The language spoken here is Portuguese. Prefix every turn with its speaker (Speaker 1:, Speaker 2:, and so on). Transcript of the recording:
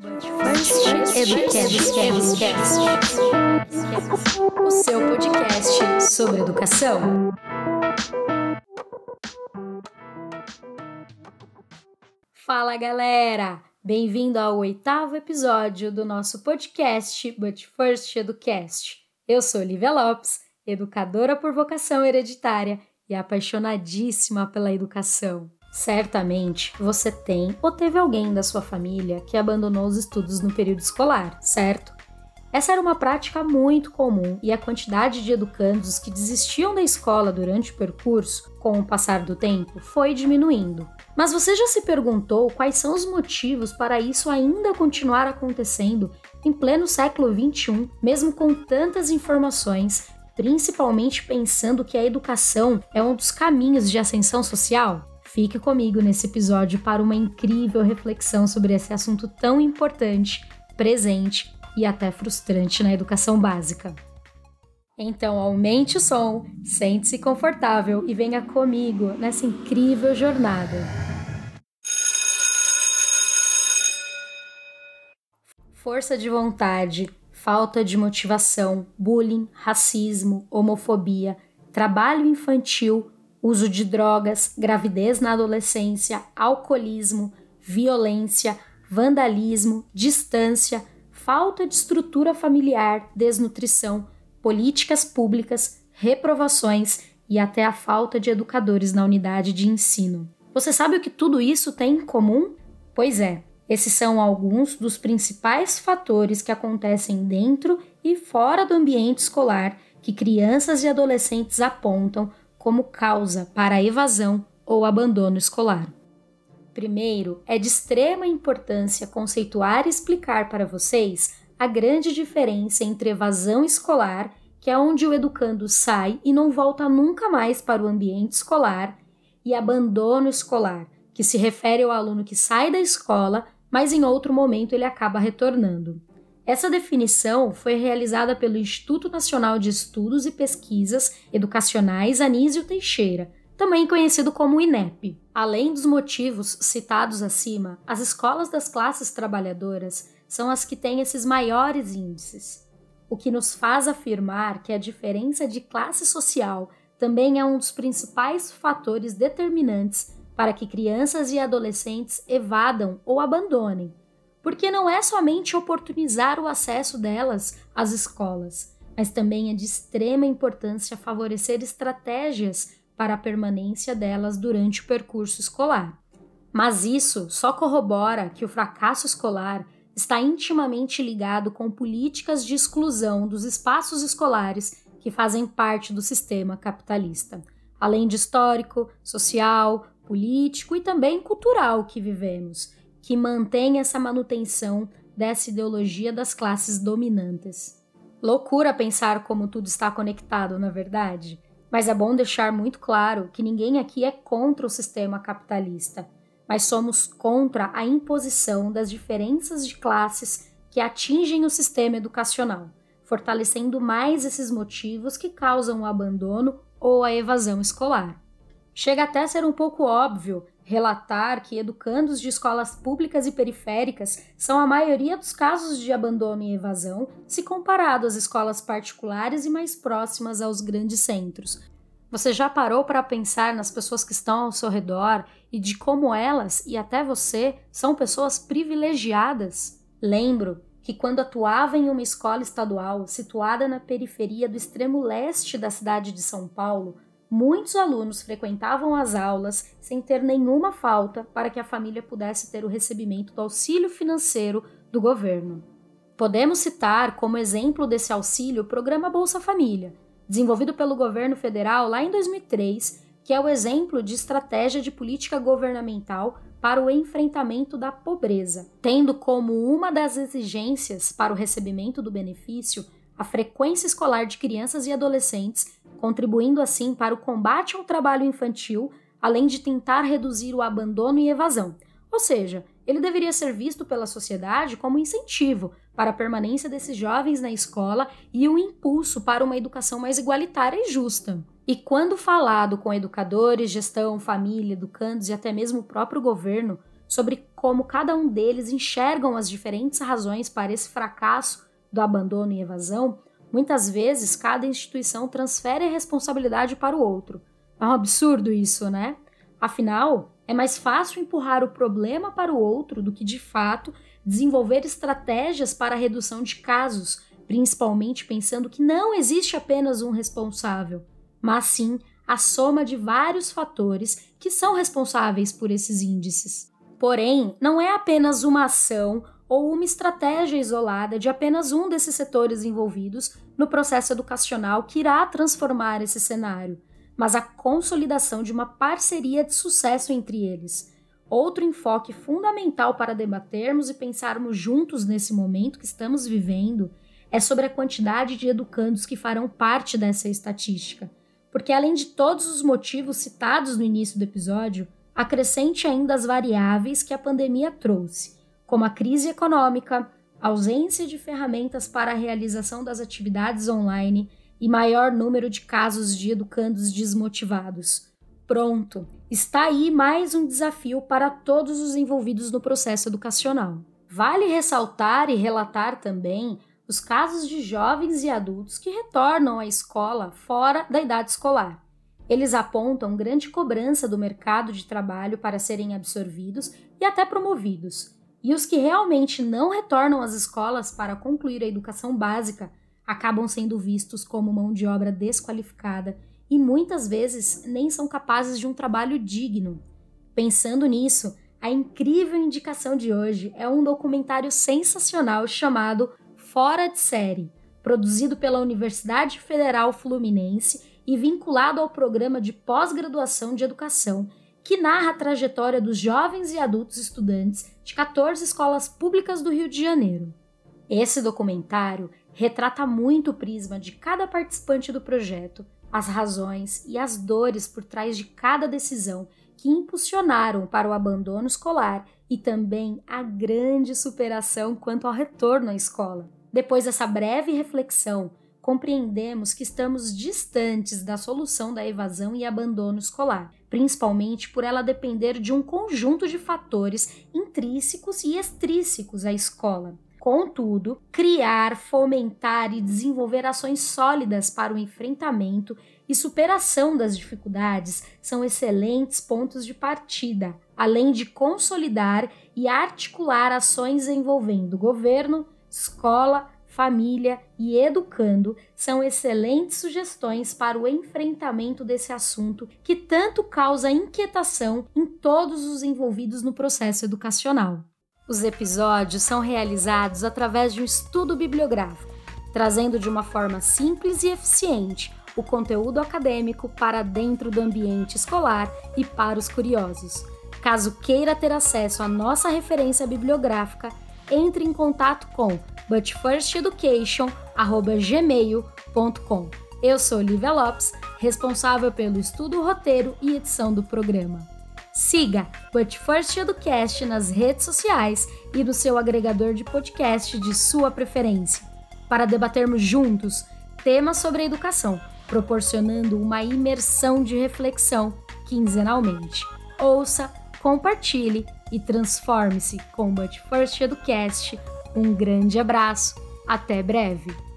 Speaker 1: First Educast, o seu podcast sobre educação. Fala galera! Bem-vindo ao oitavo episódio do nosso podcast But First Educast. Eu sou Lívia Lopes, educadora por vocação hereditária e apaixonadíssima pela educação. Certamente você tem ou teve alguém da sua família que abandonou os estudos no período escolar, certo? Essa era uma prática muito comum e a quantidade de educandos que desistiam da escola durante o percurso, com o passar do tempo, foi diminuindo. Mas você já se perguntou quais são os motivos para isso ainda continuar acontecendo em pleno século XXI, mesmo com tantas informações, principalmente pensando que a educação é um dos caminhos de ascensão social? Fique comigo nesse episódio para uma incrível reflexão sobre esse assunto tão importante, presente e até frustrante na educação básica. Então, aumente o som, sente-se confortável e venha comigo nessa incrível jornada. Força de vontade, falta de motivação, bullying, racismo, homofobia, trabalho infantil, uso de drogas, gravidez na adolescência, alcoolismo, violência, vandalismo, distância, falta de estrutura familiar, desnutrição, políticas públicas, reprovações e até a falta de educadores na unidade de ensino. Você sabe o que tudo isso tem em comum? Pois é, esses são alguns dos principais fatores que acontecem dentro e fora do ambiente escolar que crianças e adolescentes apontam como causa para a evasão ou abandono escolar. Primeiro, é de extrema importância conceituar e explicar para vocês a grande diferença entre evasão escolar, que é onde o educando sai e não volta nunca mais para o ambiente escolar, e abandono escolar, que se refere ao aluno que sai da escola, mas em outro momento ele acaba retornando. Essa definição foi realizada pelo Instituto Nacional de Estudos e Pesquisas Educacionais Anísio Teixeira, também conhecido como INEP. Além dos motivos citados acima, as escolas das classes trabalhadoras são as que têm esses maiores índices, o que nos faz afirmar que a diferença de classe social também é um dos principais fatores determinantes para que crianças e adolescentes evadam ou abandonem porque não é somente oportunizar o acesso delas às escolas, mas também é de extrema importância favorecer estratégias para a permanência delas durante o percurso escolar. Mas isso só corrobora que o fracasso escolar está intimamente ligado com políticas de exclusão dos espaços escolares que fazem parte do sistema capitalista, além de histórico, social, político e também cultural que vivemos que mantém essa manutenção dessa ideologia das classes dominantes. Loucura pensar como tudo está conectado, na verdade, mas é bom deixar muito claro que ninguém aqui é contra o sistema capitalista, mas somos contra a imposição das diferenças de classes que atingem o sistema educacional, fortalecendo mais esses motivos que causam o abandono ou a evasão escolar. Chega até a ser um pouco óbvio relatar que educandos de escolas públicas e periféricas são a maioria dos casos de abandono e evasão, se comparado às escolas particulares e mais próximas aos grandes centros. Você já parou para pensar nas pessoas que estão ao seu redor e de como elas e até você são pessoas privilegiadas? Lembro que quando atuava em uma escola estadual situada na periferia do extremo leste da cidade de São Paulo, muitos alunos frequentavam as aulas sem ter nenhuma falta para que a família pudesse ter o recebimento do auxílio financeiro do governo. Podemos citar como exemplo desse auxílio o programa Bolsa Família, desenvolvido pelo governo federal lá em 2003, que é o exemplo de estratégia de política governamental para o enfrentamento da pobreza, tendo como uma das exigências para o recebimento do benefício a frequência escolar de crianças e adolescentes contribuindo assim para o combate ao trabalho infantil, além de tentar reduzir o abandono e evasão. Ou seja, ele deveria ser visto pela sociedade como incentivo para a permanência desses jovens na escola e um impulso para uma educação mais igualitária e justa. E quando falado com educadores, gestão, família, educandos e até mesmo o próprio governo sobre como cada um deles enxergam as diferentes razões para esse fracasso do abandono e evasão, muitas vezes cada instituição transfere a responsabilidade para o outro. É um absurdo isso, né? Afinal, é mais fácil empurrar o problema para o outro do que, de fato, desenvolver estratégias para a redução de casos, principalmente pensando que não existe apenas um responsável, mas sim a soma de vários fatores que são responsáveis por esses índices. Porém, não é apenas uma ação ou uma estratégia isolada de apenas um desses setores envolvidos no processo educacional que irá transformar esse cenário, mas a consolidação de uma parceria de sucesso entre eles. Outro enfoque fundamental para debatermos e pensarmos juntos nesse momento que estamos vivendo é sobre a quantidade de educandos que farão parte dessa estatística. Porque, além de todos os motivos citados no início do episódio, acrescente ainda as variáveis que a pandemia trouxe, como a crise econômica, ausência de ferramentas para a realização das atividades online e maior número de casos de educandos desmotivados. Pronto, está aí mais um desafio para todos os envolvidos no processo educacional. Vale ressaltar e relatar também os casos de jovens e adultos que retornam à escola fora da idade escolar. Eles apontam grande cobrança do mercado de trabalho para serem absorvidos e até promovidos. E os que realmente não retornam às escolas para concluir a educação básica acabam sendo vistos como mão de obra desqualificada e muitas vezes nem são capazes de um trabalho digno. Pensando nisso, a incrível indicação de hoje é um documentário sensacional chamado fora de série, produzido pela Universidade Federal Fluminense e vinculado ao programa de pós-graduação de educação, que narra a trajetória dos jovens e adultos estudantes de 14 escolas públicas do Rio de Janeiro. Esse documentário retrata muito o prisma de cada participante do projeto, as razões e as dores por trás de cada decisão que impulsionaram para o abandono escolar e também a grande superação quanto ao retorno à escola. Depois dessa breve reflexão, compreendemos que estamos distantes da solução da evasão e abandono escolar, principalmente por ela depender de um conjunto de fatores intrínsecos e extrínsecos à escola. Contudo, criar, fomentar e desenvolver ações sólidas para o enfrentamento e superação das dificuldades são excelentes pontos de partida, além de consolidar e articular ações envolvendo governo, escola, família e educando são excelentes sugestões para o enfrentamento desse assunto que tanto causa inquietação em todos os envolvidos no processo educacional. Os episódios são realizados através de um estudo bibliográfico, trazendo de uma forma simples e eficiente o conteúdo acadêmico para dentro do ambiente escolar e para os curiosos. Caso queira ter acesso à nossa referência bibliográfica, entre em contato com butfirsteducation@gmail.com. Eu sou Lívia Lopes, responsável pelo estudo, roteiro e edição do programa. Siga But First Educast nas redes sociais e no seu agregador de podcast de sua preferência, para debatermos juntos temas sobre educação, proporcionando uma imersão de reflexão quinzenalmente. Ouça, compartilhe e transforme-se com o But First Educast. Um grande abraço, até breve!